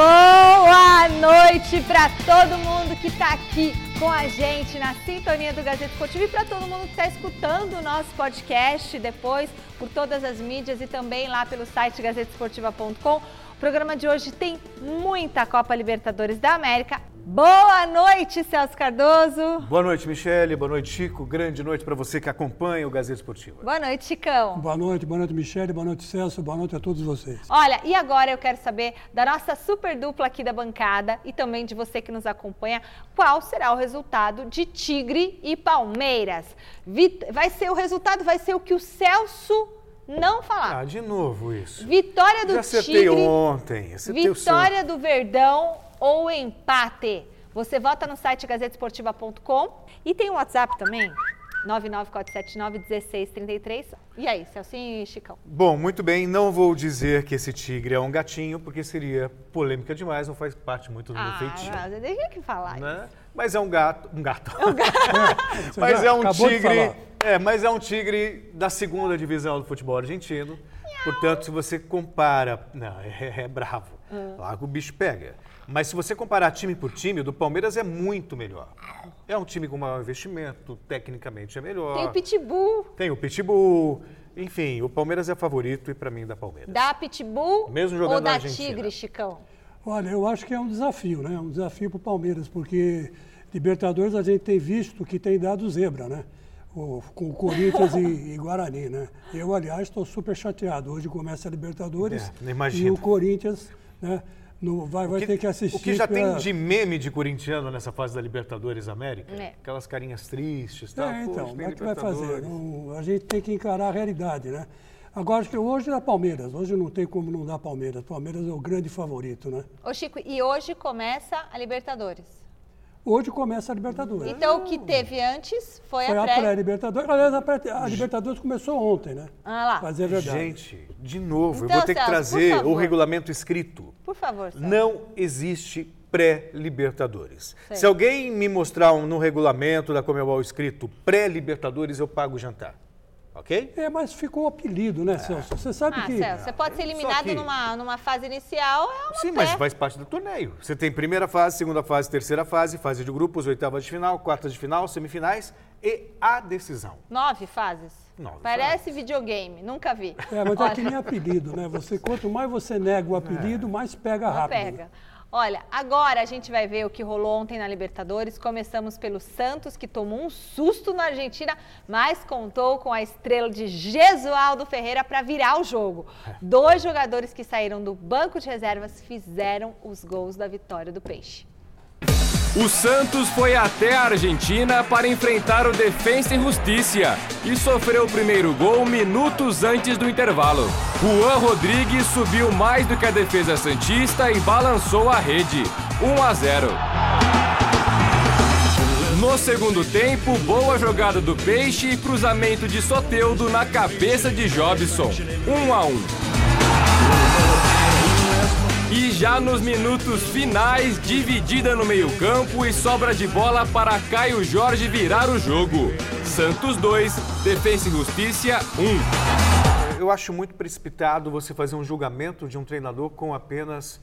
Boa noite para todo mundo que está aqui com a gente na sintonia do Gazeta Esportivo e para todo mundo que está escutando o nosso podcast depois por todas as mídias e também lá pelo site gazetesportiva.com. O programa de hoje tem muita Copa Libertadores da América. Boa noite, Celso Cardoso. Boa noite, Michele. Boa noite, Chico. Grande noite para você que acompanha o Gazeta Esportiva. Boa noite, Chicão. Boa noite, boa noite, Michele. Boa noite, Celso. Boa noite a todos vocês. Olha, e agora eu quero saber da nossa super dupla aqui da bancada e também de você que nos acompanha, qual será o resultado de Tigre e Palmeiras? Vai ser o resultado, vai ser o que o Celso não falar. Ah, de novo isso. Vitória do Já acertei Tigre. ontem. Acertei o Vitória do Verdão ou empate. Você vota no site gazetesportiva.com e tem o um WhatsApp também, 994791633. E aí, Celcinho e Chicão? Bom, muito bem. Não vou dizer que esse tigre é um gatinho, porque seria polêmica demais, não faz parte muito do ah, meu feitio. Mas deixa que falar né? isso. Mas é um gato. Um gato. É um gato. mas é um tigre. É, mas é um tigre da segunda divisão do futebol argentino. Portanto, se você compara. Não, é, é bravo. Uhum. Lá o bicho pega. Mas se você comparar time por time, o do Palmeiras é muito melhor. É um time com maior investimento, tecnicamente é melhor. Tem o Pitbull. Tem o Pitbull. Enfim, o Palmeiras é favorito e para mim da Palmeiras. Da Pitbull Mesmo jogando ou da Argentina. Tigre, Chicão? Olha, eu acho que é um desafio, né? Um desafio para o Palmeiras, porque Libertadores a gente tem visto que tem dado zebra, né? O, com o Corinthians e, e, Guarani, né? Eu, aliás, estou super chateado. Hoje começa a Libertadores é, e o Corinthians, né? No, vai, vai que, ter que assistir. O que já pra... tem de meme de corintiano nessa fase da Libertadores América? É. Aquelas carinhas tristes, tal. É, então, como é que vai fazer? Não, a gente tem que encarar a realidade, né? Agora, acho que hoje é Palmeiras. Hoje não tem como não dar Palmeiras. Palmeiras é o grande favorito, né? Ô, Chico, e hoje começa a Libertadores? Hoje começa a Libertadores. Então, o que teve antes foi, foi a pré... pré-Libertadores. Aliás, a, pré... a, Libertadores começou ontem, né? Ah lá. Mas é verdade. Gente, de novo, então, eu vou ter Celso, que trazer o regulamento escrito. Por favor, Celso. Não existe pré-Libertadores. Se alguém me mostrar um, no regulamento da Comebol escrito pré-Libertadores, eu pago o jantar. Ok? É, mas ficou o apelido, né, Celso? Você sabe ah, que. Celso, você pode ser eliminado que... numa, numa fase inicial, é uma Sim, pré. mas faz parte do torneio. Você tem primeira fase, segunda fase, terceira fase, fase de grupos, oitavas de final, quartas de final, semifinais e a decisão. Nove fases? Nove Parece videogame, nunca vi. É, mas é que nem apelido, né? Você, quanto mais você nega o apelido, é. mais pega Não rápido. pega. Olha, agora a gente vai ver o que rolou ontem na Libertadores. Começamos pelo Santos, que tomou um susto na Argentina, mas contou com a estrela de Jesualdo Ferreira para virar o jogo. Dois jogadores que saíram do banco de reservas fizeram os gols da vitória do Peixe. O Santos foi até a Argentina para enfrentar o Defensa e Justiça e sofreu o primeiro gol minutos antes do intervalo. Juan Rodrigues subiu mais do que a defesa Santista e balançou a rede. 1 a 0. No segundo tempo, boa jogada do Peixe e cruzamento de Soteudo na cabeça de Jobson. 1 a 1. E já nos minutos finais, dividida no meio-campo e sobra de bola para Caio Jorge virar o jogo. Santos 2, Defensa e Justiça 1. Eu acho muito precipitado você fazer um julgamento de um treinador com apenas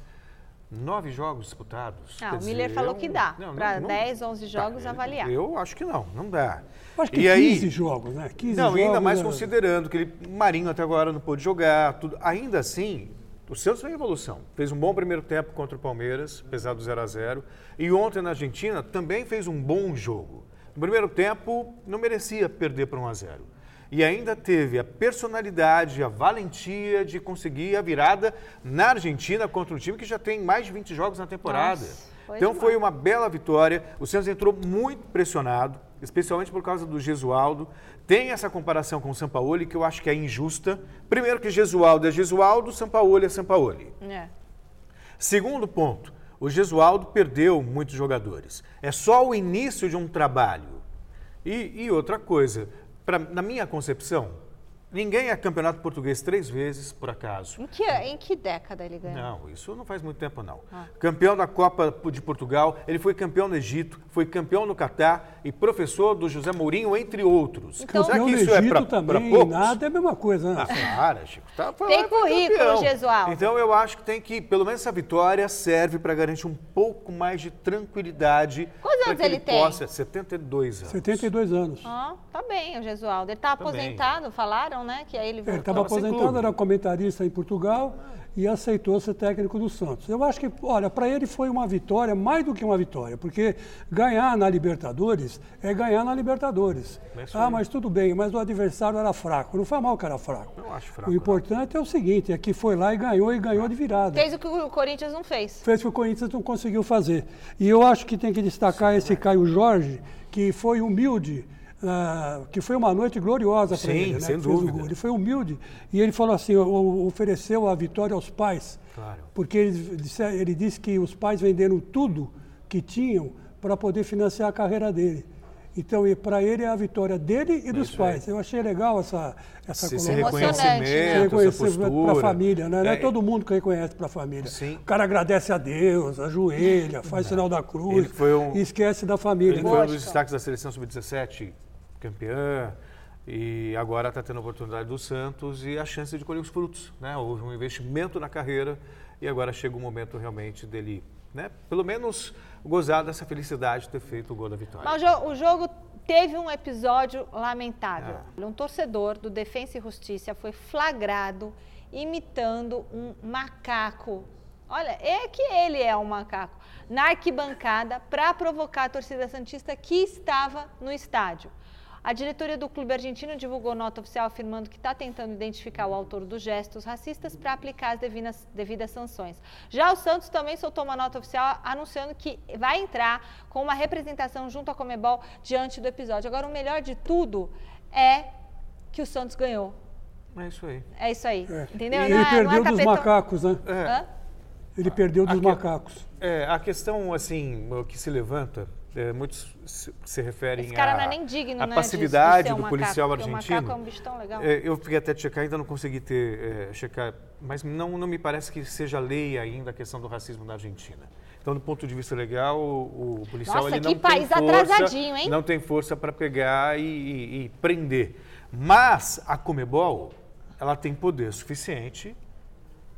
nove jogos disputados. Ah, Quer o Miller dizer, falou eu- que dá. Para não- 10, 11 jogos Tá, avaliar. Eu acho que não, não dá. Acho que E aí- 15 jogos, né? 15 Não, jogos. ainda mais é- considerando que ele, o Marinho até agora não pôde jogar, tudo. Ainda assim, o Santos foi em evolução. Fez um bom primeiro tempo contra o Palmeiras, apesar do 0 a 0 E ontem na Argentina também fez um bom jogo. No primeiro tempo, não merecia perder para 1 a 0 E ainda teve a personalidade, a valentia de conseguir a virada na Argentina contra um time que já tem mais de 20 jogos na temporada. Nossa, foi então demais. foi uma bela vitória. O Santos entrou muito pressionado, especialmente por causa do Gesualdo. Tem essa comparação com o Sampaoli que eu acho que é injusta. Primeiro que Gesualdo é Gesualdo, Sampaoli é Sampaoli. É. Segundo ponto, o Gesualdo perdeu muitos jogadores. É só o início de um trabalho. E, e outra coisa, pra, na minha concepção, Ninguém é campeonato português três vezes, por acaso. Em que, em que década ele ganhou? Não, isso não faz muito tempo, não. Ah. Campeão da Copa de Portugal, ele foi campeão no Egito, foi campeão no Catar e professor do José Mourinho, entre outros. Então- Será Campeão que no isso é Egito para também, poucos? nada é a mesma coisa, né? Ah, para, Chico. Tá, Tem currículo. Gesualdo. Então eu acho que tem que, pelo menos essa vitória serve para garantir um pouco mais de tranquilidade. Quantos anos que ele tem? Possa, 72 anos. 72 anos. Ah, tá bem, o Gesualdo. Ele tá Tá bem. aposentado, falaram, né? Que aí ele Ele voltou. estava Tava sem aposentado, era comentarista em Portugal e aceitou ser técnico do Santos. Eu acho que, olha, para ele foi uma vitória, mais do que uma vitória, porque ganhar na Libertadores é ganhar na Libertadores. É isso Ah, mas tudo bem, mas o adversário era fraco. Não foi mal que era fraco. Não acho fraco, O importante é o seguinte, é que foi lá e ganhou e ganhou de virada. Fez o que o Corinthians não fez. fez o que o Corinthians não conseguiu fazer. E eu acho que tem que destacar esse Caio Jorge, que foi humilde, ah, que foi uma noite gloriosa para ele. Né? sem que fez o dúvida. gol. Ele foi humilde e ele falou assim, ofereceu a vitória aos pais, Claro. porque ele disse, ele disse que os pais venderam tudo que tinham para poder financiar a carreira dele. Então, para ele é a vitória dele e dos aí. pais. Eu achei legal essa, essa Esse, esse colocação. Emocionante, né? reconhecimento, para a família, né? Não é, É, todo mundo que reconhece para a família. Sim. O cara agradece a Deus, ajoelha, faz sinal da cruz Ele foi um- e esquece da família. Ele né? foi um dos destaques da seleção sub-17, campeã, e agora está tendo a oportunidade do Santos e a chance de colher os frutos. Né? Houve um investimento na carreira e agora chega o momento realmente dele, né? pelo menos, gozar dessa felicidade de ter feito o gol da vitória. Mas o jo- o jogo teve um episódio lamentável. Ah. Um torcedor do Defensa e Justiça foi flagrado imitando um macaco. Olha, é que ele é um macaco. Na arquibancada para provocar a torcida santista que estava no estádio. A diretoria do clube argentino divulgou nota oficial afirmando que está tentando identificar o autor dos gestos racistas para aplicar as devidas, devidas sanções. Já o Santos também soltou uma nota oficial anunciando que vai entrar com uma representação junto à Comebol diante do episódio. Agora, o melhor de tudo é que o Santos ganhou. É isso aí. É isso aí. É. Entendeu? Ele Não é- não é perdeu dos macacos, né? Hã? Ele perdeu dos Aqui- macacos. É, a questão, assim, que se levanta, é, muitos se, se referem Esse cara à não é nem digno, à né? de- passividade de um do macaco, policial porque argentino. O macaco é um legal. É, eu fiquei até de checar, ainda não consegui ter, é, checar, mas não, não me parece que seja lei ainda a questão do racismo na Argentina. Então, do ponto de vista legal, o, o policial Nossa, ele que não país tem força, atrasadinho, hein? não tem força para pegar e, e- e prender. Mas a Comebol, ela tem poder suficiente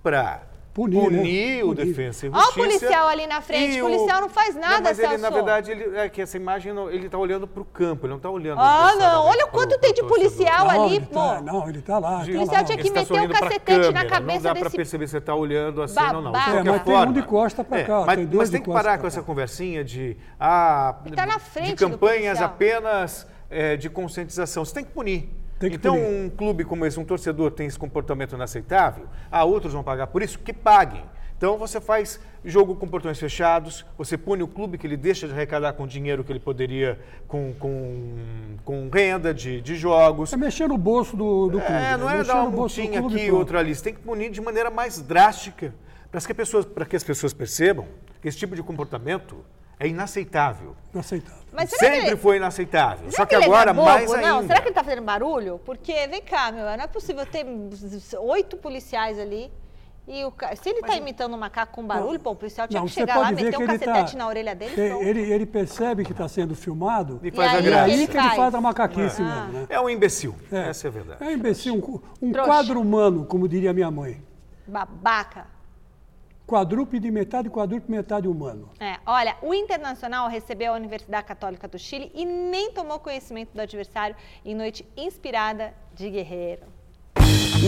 para Punir, punir, né? o Punir. defensa e Olha o policial ali na frente, e o policial não faz nada, não, mas ele, na Celso. verdade, ele, é que essa imagem, não- ele está olhando para o campo, ele não está olhando... Ah, não, necessariamente olha o quanto pro tem de policial não, ali, tá, pô. não, ele tá lá. O tá policial lá. tinha que Ele tá meter um sorrindo pra cacetete na câmera, cabeça Não dá para desse perceber se você está olhando assim, não, não. De É, mas tem forma. um de costa pra É, cá, mas, tem dois mas de tem que parar com essa conversinha de, ah, Ele tá na de frente do campanhas apenas é, de conscientização. Você tem que punir. Então, punir. um clube como esse, um torcedor tem esse comportamento inaceitável, ah, outros vão pagar por isso, que paguem. Então você faz jogo com portões fechados, você pune o clube que ele deixa de arrecadar com dinheiro que ele poderia com, com, com renda de, de jogos. É mexer no bolso do, do clube. É, não né? é Mexer dar uma multinha e aqui, pronto. outra ali. Você tem que punir de maneira mais drástica, para que, as pessoas- para que as pessoas percebam que esse tipo de comportamento é inaceitável. Inaceitável. Mas será que Sempre ele- foi inaceitável. Será Só que, ele é agora, bobo? mais Não, ainda. será que ele tá fazendo barulho? Porque, vem cá, meu, não é possível ter oito policiais ali. E o ca- se ele tá imitando um macaco com barulho, pô, o policial tinha Não, que chegar lá, meter que um ele cacetete tá, na orelha dele ele, ele, ele percebe que está sendo filmado E faz E a graça. ele que ele faz. a macaquice Ah. mesmo, né? É um imbecil. É. Essa é a verdade. É um imbecil, um, um quadro humano, como diria minha mãe. Babaca. Quadrúpede, metade quadrúpede, metade humano. É, olha, o Internacional recebeu a Universidade Católica do Chile e nem tomou conhecimento do adversário em noite inspirada de guerreiro.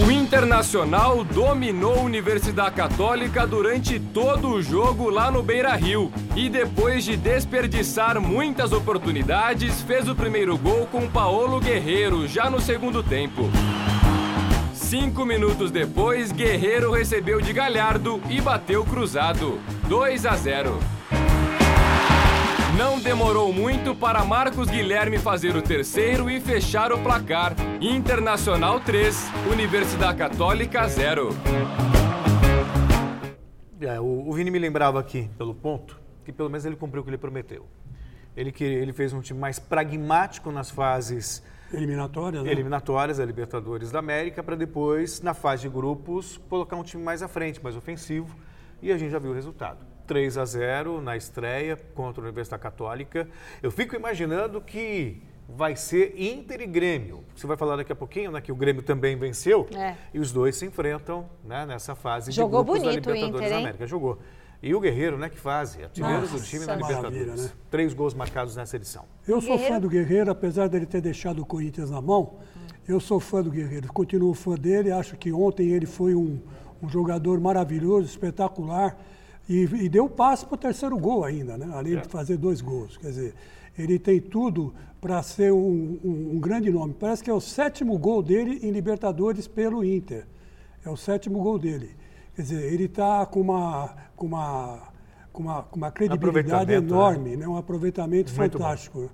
O Internacional dominou a Universidade Católica durante todo o jogo lá no Beira Rio. E depois de desperdiçar muitas oportunidades, fez o primeiro gol com Paolo Guerreiro, já no segundo tempo. Cinco minutos depois, Guerreiro recebeu de Galhardo e bateu cruzado. 2 a 0. Não demorou muito para Marcos Guilherme fazer o terceiro e fechar o placar. Internacional 3, Universidade Católica 0. É, o, o Vini me lembrava aqui, pelo ponto, que pelo menos ele cumpriu o que ele prometeu. Ele, que, ele fez um time mais pragmático nas fases Eliminatórias, né? eliminatórias da Libertadores da América, para depois, na fase de grupos, colocar um time mais à frente, mais ofensivo. E a gente já viu o resultado. 3 a 0 na estreia contra a Universidade Católica. Eu fico imaginando que vai ser Inter e Grêmio. Você vai falar daqui a pouquinho, né, que o Grêmio também venceu. É. E os dois se enfrentam né, nessa fase Jogou de grupos bonito da o Libertadores Inter, da hein? América. Jogou. E o Guerreiro, né, que fase, artilheiro do Nossa, time na maravilha, Libertadores. né? Três gols marcados nessa edição. Eu sou Guerreiro- fã do Guerreiro, apesar dele ter deixado o Corinthians na mão, eu sou fã do Guerreiro, continuo fã dele, acho que ontem ele foi um, um jogador maravilhoso, espetacular, e, e deu passe para o terceiro gol ainda, né? além de fazer dois gols. Quer dizer, ele tem tudo para ser um, um- um grande nome. Parece que é o sétimo gol dele em Libertadores pelo Inter. É o sétimo gol dele. Quer dizer, ele está com uma, com uma, com uma, com uma credibilidade né? enorme, né? um aproveitamento Muito bom. fantástico.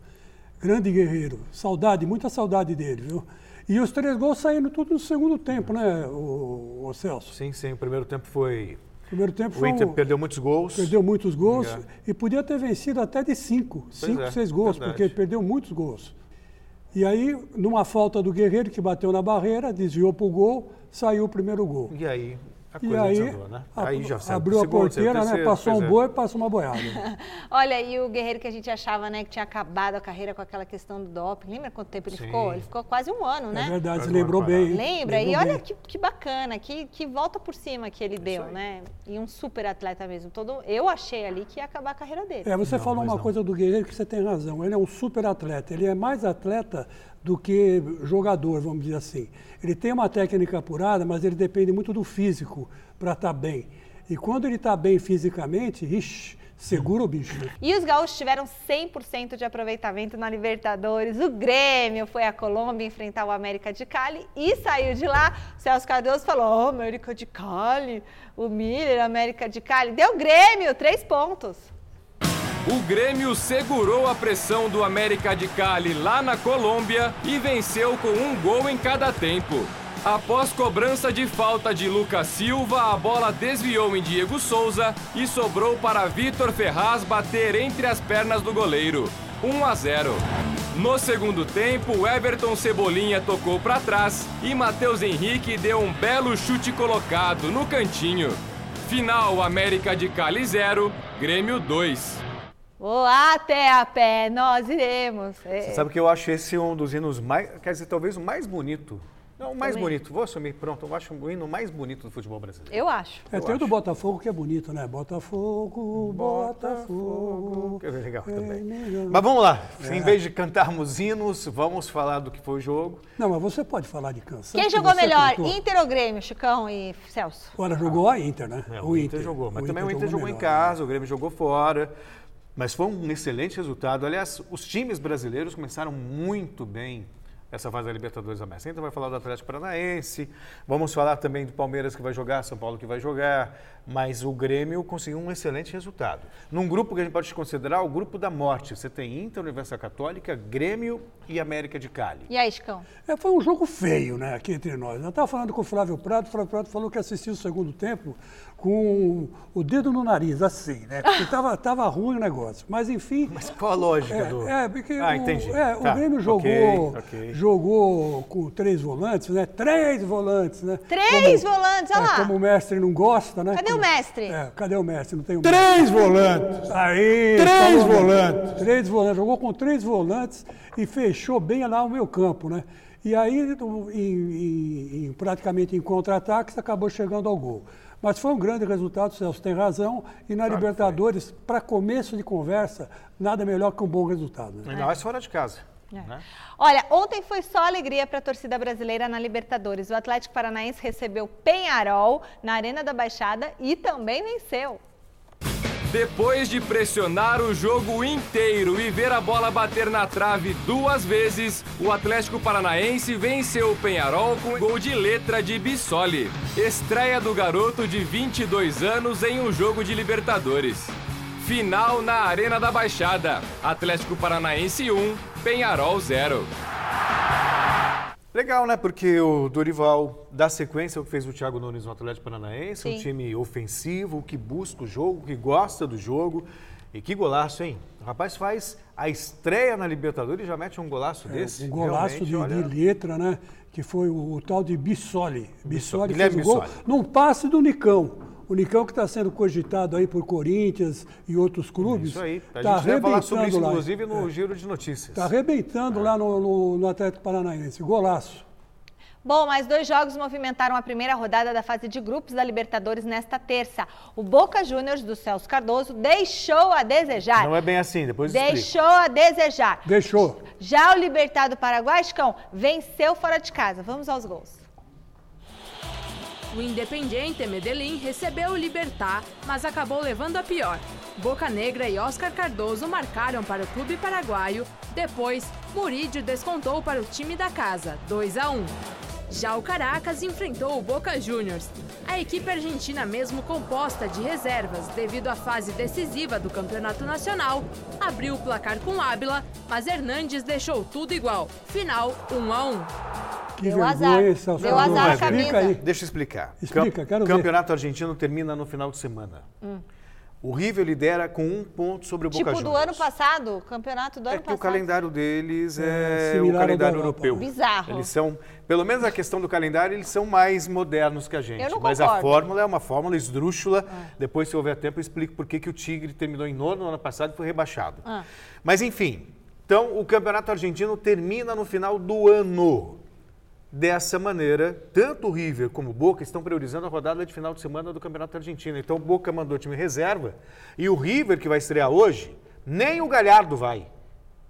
Grande guerreiro. Saudade, muita saudade dele, viu? E os três gols saíram tudo no segundo tempo, né, o, o Celso? Sim, sim. O primeiro tempo foi. Primeiro tempo O foi Inter um- perdeu muitos gols. perdeu muitos gols É. e podia ter vencido até de cinco, cinco, é, seis gols, verdade. porque perdeu muitos gols. E aí, numa falta do Guerreiro, que bateu na barreira, desviou para o gol, saiu o primeiro gol. E aí a E coisa aí, desandou, né? a- aí já abriu a porteira, né? terceiro, Passou um é. boi, passou uma boiada. Olha, e o Guerreiro que a gente achava, né, que tinha acabado a carreira com aquela questão do doping. Lembra quanto tempo ele Sim. ficou? Ele ficou quase um ano, né? É verdade, um lembrou ano bem. Lembra? E Lembrou olha bem. que, que bacana, que, que volta por cima que ele deu, aí. né? E um super atleta mesmo. Todo, eu achei ali que ia acabar a carreira dele. É, você Não, falou uma não. coisa do Guerreiro que você tem razão. Ele é um super atleta. Ele é mais atleta do que jogador, vamos dizer assim. Ele tem uma técnica apurada, mas ele depende muito do físico para estar bem. E quando ele está bem fisicamente, ixi, segura o bicho. né? E os gaúchos tiveram 100% de aproveitamento na Libertadores. O Grêmio foi à Colômbia enfrentar o América de Cali e saiu de lá. O Celso Cardoso falou: oh, América de Cali, o Miller, América de Cali. Deu Grêmio, três pontos. O Grêmio segurou a pressão do América de Cali lá na Colômbia e venceu com um gol em cada tempo. Após cobrança de falta de Lucas Silva, a bola desviou em Diego Souza e sobrou para Vitor Ferraz bater entre as pernas do goleiro. 1 a 0. No segundo tempo, Everton Cebolinha tocou para trás e Matheus Henrique deu um belo chute colocado no cantinho. Final América de Cali 0, Grêmio 2. Vou até a pé, nós iremos. É, Você sabe que eu acho esse um dos hinos mais, quer dizer, talvez o mais bonito. Não, o mais Também. bonito. Vou assumir, pronto. Eu acho o hino mais bonito do futebol brasileiro. Eu acho. É, Eu tem o do. Botafogo que é bonito, né? Botafogo, Botafogo. Que é legal também. é melhor. Mas vamos lá. Em vez de cantarmos hinos, vamos falar do que foi o jogo. Não, mas você pode falar de canção. Quem que jogou melhor, cantou. Inter ou Grêmio, Chicão e Celso? Agora jogou a Inter, né? É, o, Inter, jogou, mas também o Inter jogou, em melhor, casa, o Grêmio jogou fora. Mas foi um excelente resultado. Aliás, os times brasileiros começaram muito bem essa fase da Libertadores da América. Então vai falar do Atlético Paranaense, vamos falar também do Palmeiras que vai jogar, São Paulo que vai jogar, mas o Grêmio conseguiu um excelente resultado. Num grupo que a gente pode considerar o grupo da morte. Você tem Inter, Universidade Católica, Grêmio e América de Cali. E aí, Chicão? É, foi um jogo feio, né, aqui entre nós. Eu estava falando com o Flávio Prado, o Flávio Prado falou que assistiu o segundo tempo com o dedo no nariz, assim, né? Porque estava tava ruim o negócio. Mas, enfim... Mas qual a lógica do... É, é, porque Ah, o, entendi. é, Tá, o Grêmio jogou, ok. jogou com três volantes, né? Três volantes, né? Três volantes, olha é, lá. Como o mestre não gosta, né? Cadê o Como- mestre? É, cadê o mestre? Não tem o mestre. Três volantes. Aí, Três né? volantes. Três volantes. Jogou com três volantes e fechou bem lá o meu campo, né? E aí, em- em- praticamente em contra-ataques, acabou chegando ao gol. Mas foi um grande resultado, o Celso tem razão. E na Libertadores, para começo de conversa, nada melhor que um bom resultado. Né? Ainda mais fora de casa. É. né? Olha, ontem foi só alegria para a torcida brasileira na Libertadores. O Atlético Paranaense recebeu Penharol na Arena da Baixada e também venceu. Depois de pressionar o jogo inteiro e ver a bola bater na trave duas vezes, o Atlético Paranaense venceu o Penharol com gol de letra de Bissoli. Estreia do garoto de 22 anos em um jogo de Libertadores. Final na Arena da Baixada. Atlético Paranaense 1, Penharol 0. Legal, né? Porque o Dorival dá sequência ao que fez o Thiago Nunes no Atlético Paranaense, um Sim. time ofensivo, que busca o jogo, que gosta do jogo. E que golaço, hein? O rapaz faz a estreia na Libertadores e já mete um golaço desse. Um golaço de, de letra, né? Que foi o, o tal de Bissoli. Bissoli fez Guilherme o gol Bissoli. num passe do Nicão. O Nicão que está sendo cogitado aí por Corinthians e outros clubes. Isso aí. A Tá gente vai falar sobre isso, arrebentando lá. inclusive, no giro de notícias. Está arrebentando lá no, no, no Atlético Paranaense. Golaço. Bom, mais dois jogos movimentaram a primeira rodada da fase de grupos da Libertadores nesta terça. O Boca Juniors do Celso Cardoso deixou a desejar. Não é bem assim, depois. Deixou a desejar. Deixou. Já o Libertado Paraguai, Chicão, venceu fora de casa. Vamos aos gols. O Independiente Medellín recebeu o Libertar, mas acabou levando a pior. Boca Negra e Oscar Cardoso marcaram para o clube paraguaio. Depois, Murídio descontou para o time da casa, 2 a 1. Já o Caracas enfrentou o Boca Juniors. A equipe argentina, mesmo composta de reservas devido à fase decisiva do Campeonato Nacional, abriu o placar com Ábila, mas Hernandes deixou tudo igual. Final 1 a 1. Que Deu vergonha, azar. Celso Deu azar a Explica camisa. aí. Deixa eu explicar. Explica, quero ver. Campeonato argentino termina no final de semana. O River lidera com um ponto sobre o Boca Tipo do Juniors. ano passado, o campeonato do É ano que o passado. calendário deles É, é, o calendário europeu. Bizarro. Eles são, pelo menos a questão do calendário, eles são mais modernos que a gente. Eu não Mas a concordo. fórmula é uma fórmula esdrúxula. Ah. Depois, se houver tempo, eu explico por que que o Tigre terminou em nono no ano passado e foi rebaixado. Ah. Mas enfim, então o campeonato argentino termina no final do ano. Dessa maneira, tanto o River como o Boca estão priorizando a rodada de final de semana do Campeonato Argentino. Então o Boca mandou time reserva e o River, que vai estrear hoje, nem o Galhardo vai.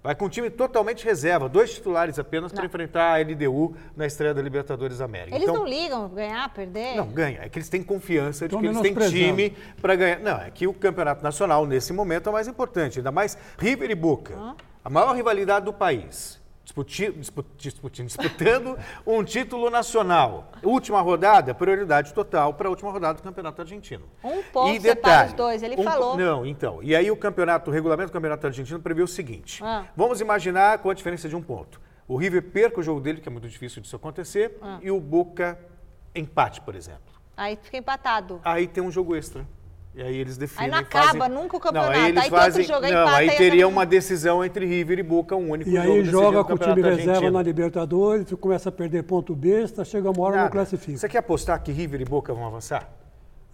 Vai com um time totalmente reserva, dois titulares apenas para enfrentar a LDU na estreia da Libertadores da América. Eles então, não ligam ganhar, perder? não, ganha. É que eles têm confiança de Tão que eles têm time para ganhar. Não, é que o campeonato nacional, nesse momento, é o mais importante. Ainda mais River e Boca. A maior rivalidade do país. Disputi- dispu- disputi- disputando um título nacional. Última rodada, prioridade total para a última rodada do Campeonato Argentino. Um ponto E separa os dois, ele um falou. Não, então. E aí o campeonato, o regulamento do Campeonato Argentino prevê o seguinte. Ah. Vamos imaginar com a diferença de um ponto. O River perca o jogo dele, que é muito difícil disso acontecer, Ah. e o Boca empate, por exemplo. Aí fica empatado. Aí tem um jogo extra. E aí eles definem. Aí não fazem- acaba nunca o campeonato. Não, aí eles Aí fazem. jogo, aí não, empata aí e teria acaba- uma decisão entre River e Boca, um único E jogo aí decidindo joga com o time reserva na Libertadores, começa a perder ponto besta, chega uma hora não Nada. classifica. Você quer apostar que River e Boca vão avançar?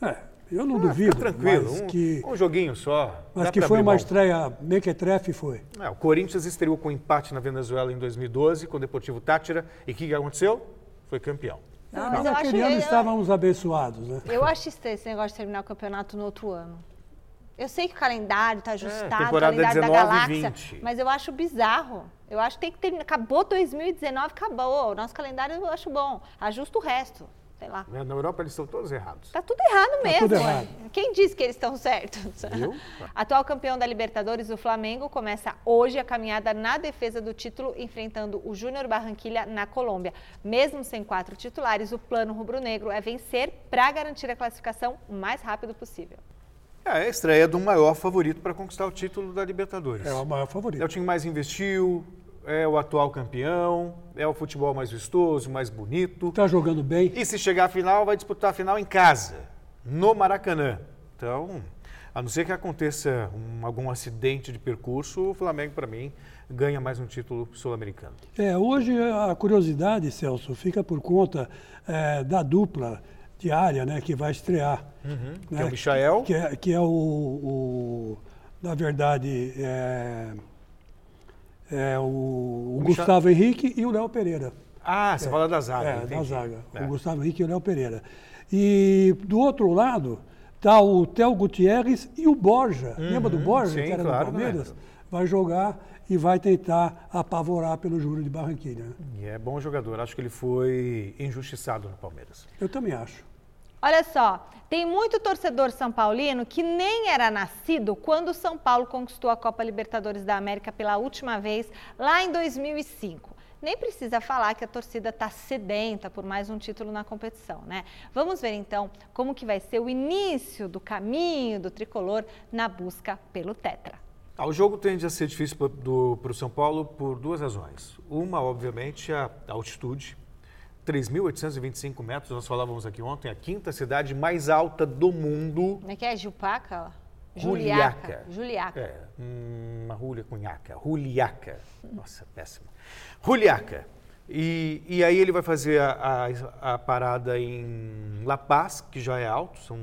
É, eu não Ah, duvido, tranquilo. mas Um, que, um joguinho só. mas que foi uma mão. estreia mequetrefe, foi. É, o Corinthians estreou com empate na Venezuela em 2012 com o Deportivo Tátira. E o que aconteceu? Foi campeão. Não, Mas mas eu acho naquele ano eu- estávamos abençoados, né? Eu acho estranho esse negócio de terminar o campeonato no outro ano. Eu sei que o calendário está ajustado, o É, temporada calendário da 19 e galáxia, 20. mas eu acho bizarro. Eu acho que tem que terminar. Acabou 2019, acabou. O nosso calendário eu acho bom. Ajusta o resto. Sei lá. Na Europa eles estão todos errados. Tá tudo errado mesmo. tudo ué. errado. Quem disse que eles estão certos? Atual campeão da Libertadores, o Flamengo, começa hoje a caminhada na defesa do título, enfrentando o Júnior Barranquilha na Colômbia. Mesmo sem quatro titulares, o plano rubro-negro é vencer para garantir a classificação o mais rápido possível. É a estreia do maior favorito para conquistar o título da Libertadores. É o maior É o favorito. time que mais investiu, é o atual campeão, é o futebol mais vistoso, mais bonito. Está jogando bem. E se chegar à final, vai disputar a final em casa, no Maracanã. Então, a não ser que aconteça um- algum acidente de percurso, o Flamengo, para mim, ganha mais um título sul-americano. É, hoje a curiosidade, Celso, fica por conta é, da dupla diária né, que vai estrear. né, Que é o Michael. Que é, que é o, o- na verdade, é, é o, o Gustavo Henrique e o Léo Pereira. Ah, você fala da zaga. É, da entendi. zaga. É. O Gustavo Henrique e o Léo Pereira. E do outro lado está o Theo Gutierrez e o Borja. Lembra do Borja, Uhum. sim, que era claro, do Palmeiras? lembro. Vai jogar e vai tentar apavorar pelo Júlio de Barranquilha. né? E é bom jogador. Acho que ele foi injustiçado no Palmeiras. Eu também acho. Olha só, tem muito torcedor são paulino que nem era nascido quando o São Paulo conquistou a Copa Libertadores da América pela última vez, lá em 2005. Nem precisa falar que a torcida está sedenta por mais um título na competição, né? Vamos ver então como que vai ser o início do caminho do tricolor na busca pelo Tetra. Ah, o jogo tende a ser difícil para o São Paulo por duas razões. Uma, obviamente, a altitude. 3.825 metros, nós falávamos aqui ontem, a quinta cidade mais alta do mundo. Como é que é? Gilpaca? Juliaca. Juliaca. É, uma Julia Cunhaca. Juliaca. Nossa, péssima. Juliaca. E, e aí ele vai fazer a, a, a parada em La Paz, que já é alto, são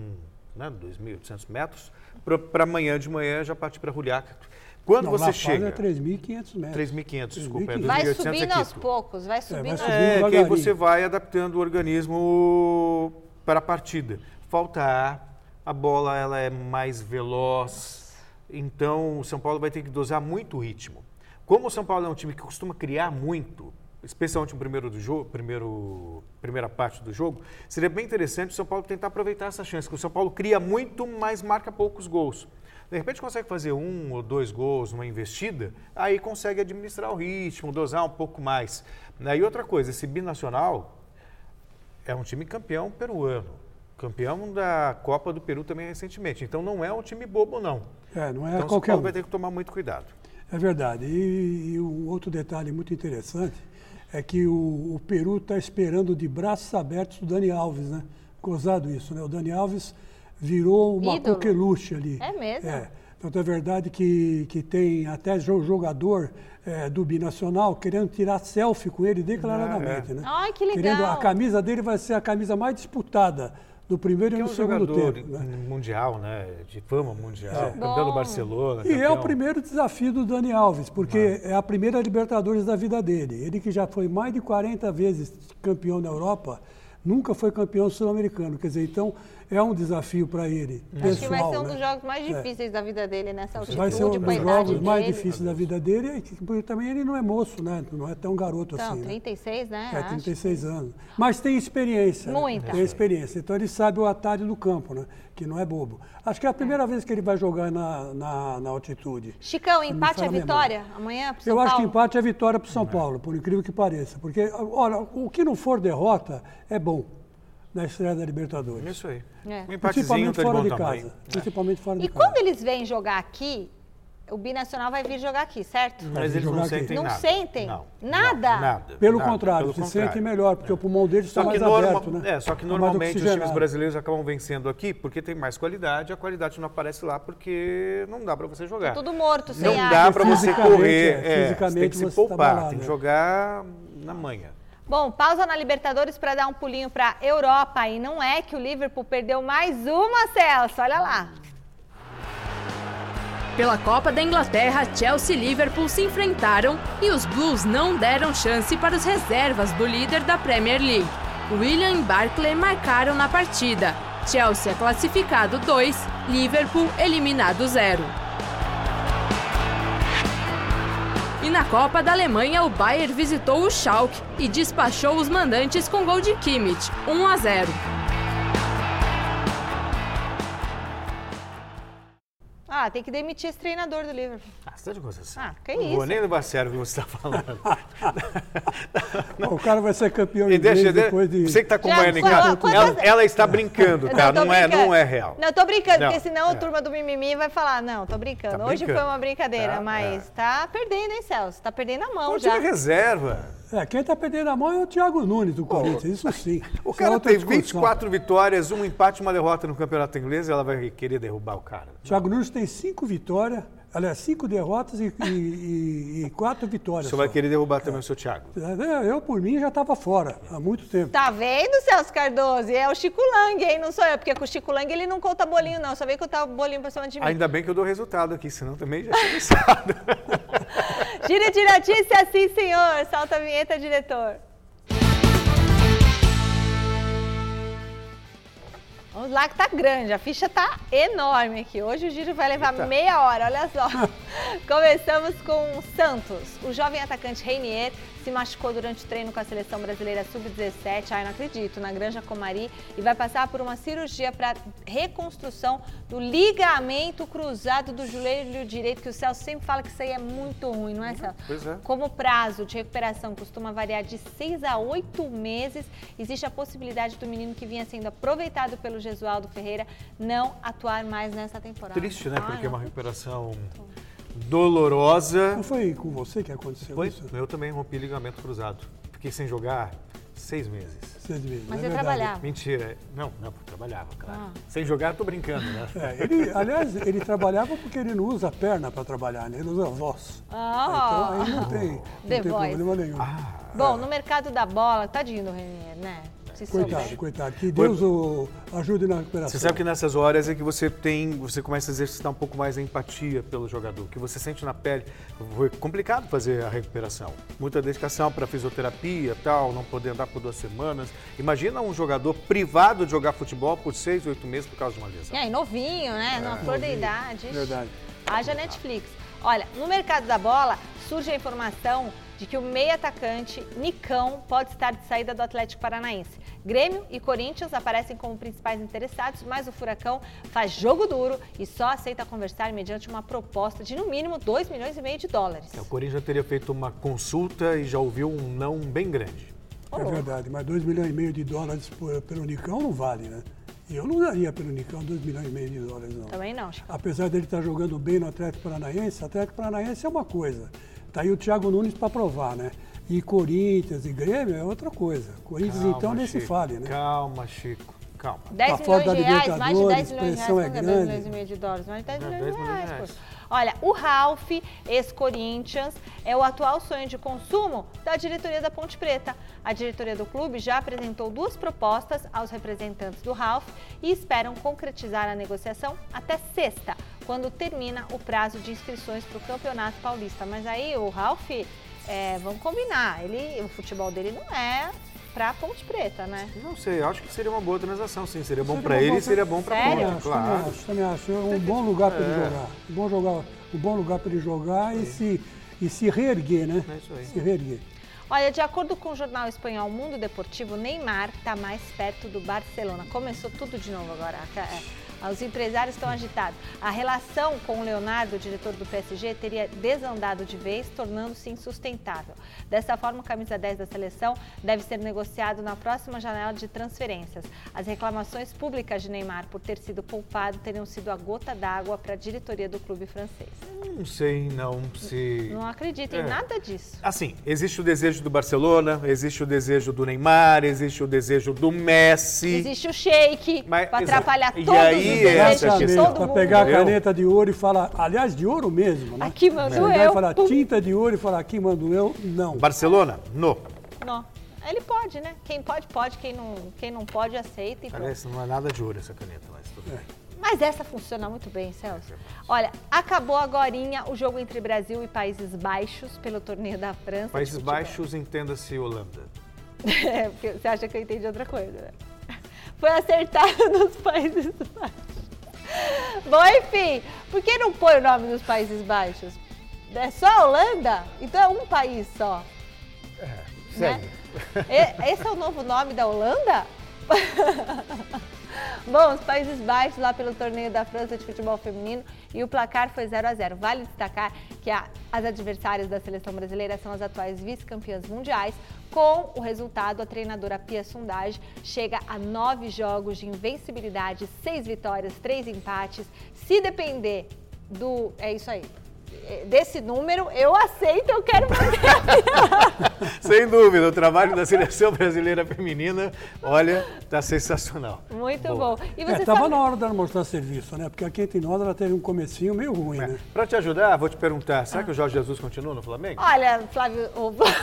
né, 2.800 metros, para amanhã de manhã já partir para Juliaca. Quando Não, você La chega... Paz é 3.500 metros. 3.500, desculpa. É 3.500. Vai 2.800 subindo é aos poucos, vai subindo. vai subindo. É, que aí você vai adaptando o organismo para a partida. Falta ar, a bola ela é mais veloz, então o São Paulo vai ter que dosar muito o ritmo. Como o São Paulo é um time que costuma criar muito, especialmente no primeiro do jogo, primeiro, primeira parte do jogo, seria bem interessante o São Paulo tentar aproveitar essa chance, que o São Paulo cria muito, mas marca poucos gols. De repente consegue fazer um ou dois gols numa investida, aí consegue administrar o ritmo, dosar um pouco mais. Né? E outra coisa, esse binacional é um time campeão peruano, campeão da Copa do Peru também recentemente. Então não é um time bobo, não. É, não é então o São qualquer Paulo um. vai ter que tomar muito cuidado. É verdade. E, e um outro detalhe muito interessante é que o, o Peru está esperando de braços abertos o Dani Alves, né? Gozado isso, né? O Dani Alves virou uma Ídolo. coqueluche ali. É mesmo? É. Então é verdade que, que tem até jo- jogador é, do Binacional querendo tirar selfie com ele declaradamente, né? Ai, que legal. Querendo, a camisa dele vai ser a camisa mais disputada do primeiro Que e é no um segundo jogador tempo. Né? mundial, né? De fama mundial. É. Campeão do Barcelona. E é o campeão- primeiro desafio do Dani Alves, porque é a primeira Libertadores da vida dele. Ele que já foi mais de 40 vezes campeão na Europa, nunca foi campeão sul-americano. Quer dizer, então é um desafio para ele. Acho que vai pessoal, ser um né? dos jogos mais difíceis da vida dele nessa altitude, Vai ser um dos jogos mais dele. difíceis da vida dele, e que- porque também ele não é moço, né? Não é tão garoto Então, assim. né? 36, né? É, acho. 36 anos. Mas tem experiência. né? Muita. Tem experiência. Então ele sabe o atalho do campo, né? Que não é bobo. Acho que é a primeira vez que ele vai jogar na, na, na altitude. Chicão, me empate é vitória amanhã pro São Eu acho que Paulo? empate é vitória para o São Paulo, por incrível que pareça. Porque, olha, o que não for derrota é bom na estreia da Libertadores. Isso aí. É. Um Principalmente tá de fora de tamanho. casa. Principalmente fora de E casa. quando eles vêm jogar aqui, o Binacional vai vir jogar aqui, certo? Mas eles não sentem Não nada. sentem? Não, Nada? não, nada. Pelo nada, contrário, pelo se contrário. sente melhor, porque o pulmão deles está mais norma- aberto, né? é, só que Tá mais normalmente os times brasileiros acabam vencendo aqui porque tem mais qualidade, a qualidade não aparece lá porque não dá para você jogar. Tudo morto, sem não ar. dá para você correr, é, é, você tem fisicamente que se tá poupar, tem que é. jogar na manhã. Bom, pausa na Libertadores para dar um pulinho para Europa. E não é que o Liverpool perdeu mais uma, Celso. Olha lá. Pela Copa da Inglaterra, Chelsea e Liverpool se enfrentaram e os Blues não deram chance para os reservas do líder da Premier League. William e Barkley marcaram na partida. Chelsea é classificado 2, Liverpool eliminado 0. E na Copa da Alemanha, o Bayern visitou o Schalke e despachou os mandantes com gol de Kimmich, 1 a 0. Ah, tem que demitir esse treinador do Liverpool. Ah, você tá de coisa assim. Ah, que não isso. vou nem levar a sério o que você está falando. O cara vai ser campeão E deixa, depois de... você que está acompanhando em casa, ela, ela está brincando, tá? tô Não, é, brincando. não é real. Não, tô brincando, Não, porque senão a é. turma do mimimi vai falar, não, tô brincando. Tá Hoje brincando. foi uma brincadeira, Tá, mas é. tá perdendo, hein, Celso? Tá perdendo a mão O já. reserva. É, quem está perdendo a mão é o Thiago Nunes do Corinthians, isso sim. O é cara tem discussão. 24 vitórias, um empate e uma derrota no campeonato inglês e ela vai querer derrubar o cara. Thiago Nunes tem cinco vitórias, aliás, cinco derrotas e, e- e- e quatro vitórias. Você vai só. querer derrubar também o seu Thiago. É, Eu, por mim, já estava fora há muito tempo. Tá vendo, Celso Cardoso? É o Chico Lang, hein? Não sou eu, porque com o Chico Lang ele não conta bolinho, não. Só veio contar bolinho pra cima de mim. Ainda bem que eu dou resultado aqui, senão também já tinha começado. Gira de notícia, sim, senhor. Salta a vinheta, diretor. Vamos lá que tá grande, a ficha tá enorme aqui. Hoje o giro vai levar Eita. meia hora, olha só. Começamos com o Santos. O jovem atacante Reinier se machucou durante o treino com a seleção brasileira sub-17, ai não acredito, na Granja Comari e vai passar por uma cirurgia para reconstrução do ligamento cruzado do joelho direito, que o Celso sempre fala que isso aí é muito ruim, não é, Celso? Pois é. Como o prazo de recuperação costuma variar de 6 a 8 meses, existe a possibilidade do menino que vinha sendo aproveitado pelo Gesualdo Ferreira não atuar mais nessa temporada. Triste, né? Ai, Porque é uma recuperação dolorosa. Não foi com você que aconteceu Foi, isso? eu também rompi ligamento cruzado. Fiquei sem jogar Seis meses. Seis meses. Mas é você verdade. trabalhava. Mentira. Não, não, trabalhava, claro. Ah. Sem jogar, tô brincando, né? É, ele, aliás, ele trabalhava porque ele não usa a perna para trabalhar, né? ele usa a voz. Ah. Então aí não tem, não The tem Voice. problema nenhum. Bom, no mercado da bola, tadinho do Renier, né? Se coitado, souber. coitado. Que Deus o ajude na recuperação. Você sabe que nessas horas é que você tem, você começa a exercitar um pouco mais a empatia pelo jogador, que você sente na pele. Foi complicado fazer a recuperação. Muita dedicação para fisioterapia, tal, não poder andar por duas semanas. Imagina um jogador privado de jogar futebol por seis, oito meses por causa de uma lesão. E aí, novinho, né? Na flor da idade. Verdade. Haja Netflix. Olha, no mercado da bola surge a informação de que o meio atacante Nicão pode estar de saída do Atlético Paranaense. Grêmio e Corinthians aparecem como principais interessados, mas o Furacão faz jogo duro e só aceita conversar mediante uma proposta de no mínimo 2 milhões e meio de dólares. O Corinthians teria feito uma consulta e já ouviu um não bem grande. É verdade, mas 2 milhões e meio de dólares por- pelo Nicão não vale, né? Eu não daria pelo Nicão 2 milhões e meio de dólares, não. Também não, Chico. Apesar dele estar jogando bem no Atlético Paranaense, Atlético Paranaense é uma coisa. Tá aí o Thiago Nunes para provar, né? E Corinthians e Grêmio é outra coisa. Corinthians então nem se fale, né? Calma, Chico. Calma. 10 Tá milhões de reais, mais de 10 Libertadores, milhões de reais, é não é 10 grande. milhões e meio de dólares, mais de 10 É, milhões 10 de milhões de reais. pô. Olha, o Ralph, ex-Corinthians, é o atual sonho de consumo da diretoria da Ponte Preta. A diretoria do clube já apresentou duas propostas aos representantes do Ralph e esperam concretizar a negociação até sexta, quando termina o prazo de inscrições para o Campeonato Paulista. Mas aí o Ralph, é, vamos combinar, ele, o futebol dele não é para Ponte Preta, né? Não sei, acho que seria uma boa transação, sim. Seria bom para ele e seria bom para a? Também Ponte, acho, também claro. acho, também acho. É um bom lugar para ele É. jogar. Um bom, jogar, um bom lugar para ele jogar e se, e se reerguer, né? É isso aí. Se reerguer. Olha, de acordo com o jornal espanhol Mundo Deportivo, Neymar está mais perto do Barcelona. Começou tudo de novo agora. É, Os empresários estão agitados. A relação com o Leonardo, o diretor do PSG, teria desandado de vez, tornando-se insustentável. Dessa forma, o camisa 10 da seleção deve ser negociado na próxima janela de transferências. As reclamações públicas de Neymar por ter sido poupado teriam sido a gota d'água para a diretoria do clube francês. Não sei, não, se... Não acredito em É. nada disso. Assim, existe o desejo do Barcelona, existe o desejo do Neymar, existe o desejo do Messi. Existe o shake para atrapalhar E todos aí, os essa todo para pegar a caneta de ouro e falar, aliás, de ouro mesmo, né? Aqui mando Pegar eu. e falar tinta de ouro e falar aqui mando eu, não. Barcelona? No. Não. Ele pode, né? Quem pode, pode. Quem não, quem não pode, aceita e pronto. Parece não é nada de ouro essa caneta, mas tudo É. bem. Mas essa funciona muito bem, Celso. Olha, acabou agorinha o jogo entre Brasil e Países Baixos pelo torneio da França. Países. Baixos, entenda-se Holanda. É, porque você acha que eu entendi outra coisa, né? Foi acertado nos Países Baixos. Bom, enfim, por que não põe o nome dos Países Baixos? É só a Holanda? Então é um país só. Segue. E- Esse é o novo nome da Holanda? Bom, os Países Baixos lá pelo torneio da França de futebol feminino e o placar foi 0 a 0 Vale destacar que a- as adversárias da seleção brasileira são as atuais vice-campeãs mundiais. Com o resultado, a treinadora Pia Sundage chega a nove jogos de invencibilidade, seis vitórias, três empates. Se depender do. É isso aí. É, Desse número, eu aceito, eu quero manter. Sem dúvida, o trabalho da seleção brasileira feminina, olha, tá sensacional. Muito Boa. bom. E É, você tava sabe... na hora dela mostrar serviço, né? Porque a Quente Nós ela teve um comecinho meio ruim, né? Para te ajudar, vou te perguntar, será Ah. que o Jorge Jesus continua no Flamengo? Olha, Flávio, o Flávio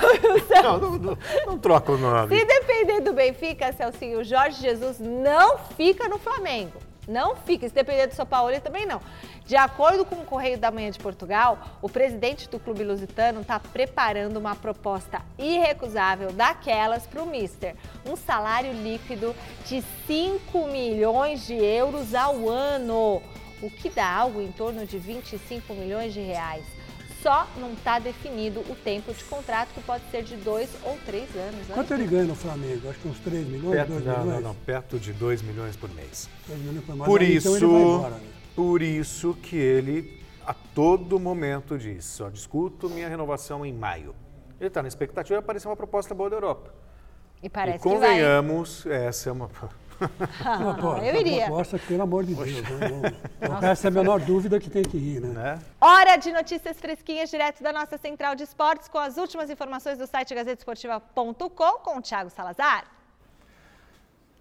Não, não, não, não troca o nome. se depender do Benfica, Celcinho, o Jorge Jesus não fica no Flamengo. Não fica. Se depender do São Paulo, ele também não. De acordo com o Correio da Manhã de Portugal, o presidente do clube lusitano está preparando uma proposta irrecusável daquelas para o Mister. Um salário líquido de 5 milhões de euros ao ano, o que dá algo em torno de 25 milhões de reais. Só não está definido o tempo de contrato, que pode ser de dois ou três anos. né? Quanto ele ganha no Flamengo? Acho que uns 3 milhões, Perto, 2 não, milhões? não, não, perto de 2 milhões por mês. 2 milhões por mais. Por Aí, isso, Então ele vai embora, né? por isso que ele a todo momento diz, só discuto minha renovação em maio. Ele está na expectativa de aparecer uma proposta boa da Europa. E parece e que vai. convenhamos, essa é uma Uma proposta, eu iria. Uma proposta, pelo amor de Deus. Né? Não, não resta a menor dúvida que tem que ir, né? né? Hora de notícias fresquinhas direto da nossa central de esportes com as últimas informações do site gazetesportiva.com com o Thiago Salazar.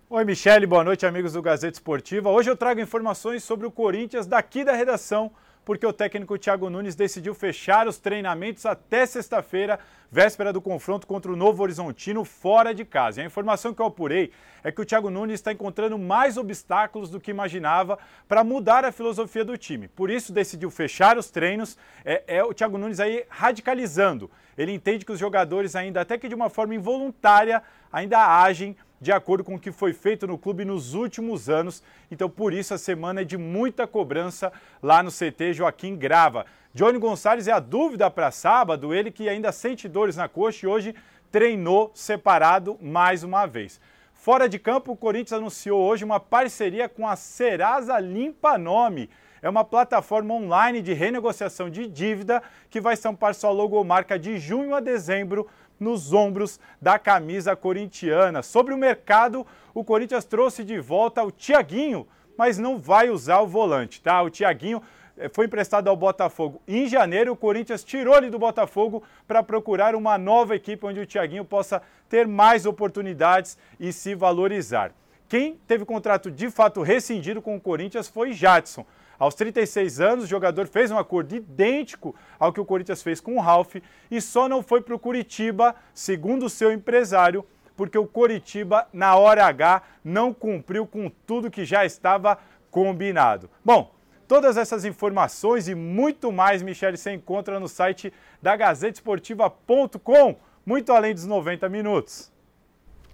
Oi, Michele, boa noite, amigos do Gazeta Esportiva. Hoje eu trago informações sobre o Corinthians daqui da redação, porque o técnico Thiago Nunes decidiu fechar os treinamentos até sexta-feira, véspera do confronto contra o Novo Horizontino, fora de casa. E a informação que eu apurei é que o Thiago Nunes está encontrando mais obstáculos do que imaginava para mudar a filosofia do time. Por isso, decidiu fechar os treinos. É, é o Thiago Nunes aí radicalizando. Ele entende que os jogadores, ainda até que de uma forma involuntária, ainda agem de acordo com o que foi feito no clube nos últimos anos. Então, por isso, a semana é de muita cobrança lá no CT Joaquim Grava. Johnny Gonçalves é a dúvida para sábado, ele que ainda sente dores na coxa e hoje treinou separado mais uma vez. Fora de campo, o Corinthians anunciou hoje uma parceria com a Serasa Limpa Nome. É uma plataforma online de renegociação de dívida que vai estampar sua logomarca de junho a dezembro nos ombros da camisa corintiana. Sobre o mercado, o Corinthians trouxe de volta o Tiaguinho, mas não vai usar o volante, tá? O Tiaguinho eh, foi emprestado ao Botafogo em janeiro. O Corinthians tirou ele do Botafogo para procurar uma nova equipe onde o Tiaguinho possa ter mais oportunidades e se valorizar. Quem teve contrato de fato rescindido com o Corinthians foi Jadson. Aos 36 anos, o jogador fez um acordo idêntico ao que o Corinthians fez com o Ralf e só não foi para o Curitiba, segundo o seu empresário, porque o Coritiba, na hora H, não cumpriu com tudo que já estava combinado. Bom, todas essas informações e muito mais, Michele, você encontra no site da gazetesportiva.com, muito além dos 90 minutos.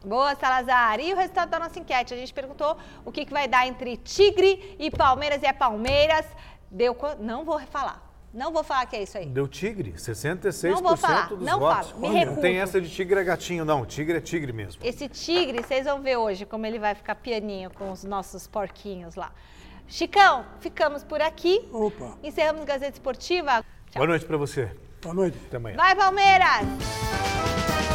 Boa, Salazar. E o resultado da nossa enquete? A gente perguntou o que, que vai dar entre Tigre e Palmeiras e é Palmeiras. Deu. Não vou falar. Não vou falar que é isso aí. Deu tigre, 66% Não vou falar, dos não votos. falo, me recuso. Não tem essa de tigre é gatinho, não. Tigre é tigre mesmo. Esse tigre, vocês vão ver hoje como ele vai ficar pianinho com os nossos porquinhos lá. Chicão, ficamos por aqui. Opa, Encerramos Gazeta Esportiva. Boa noite pra você. boa noite. Até amanhã. Vai, Palmeiras!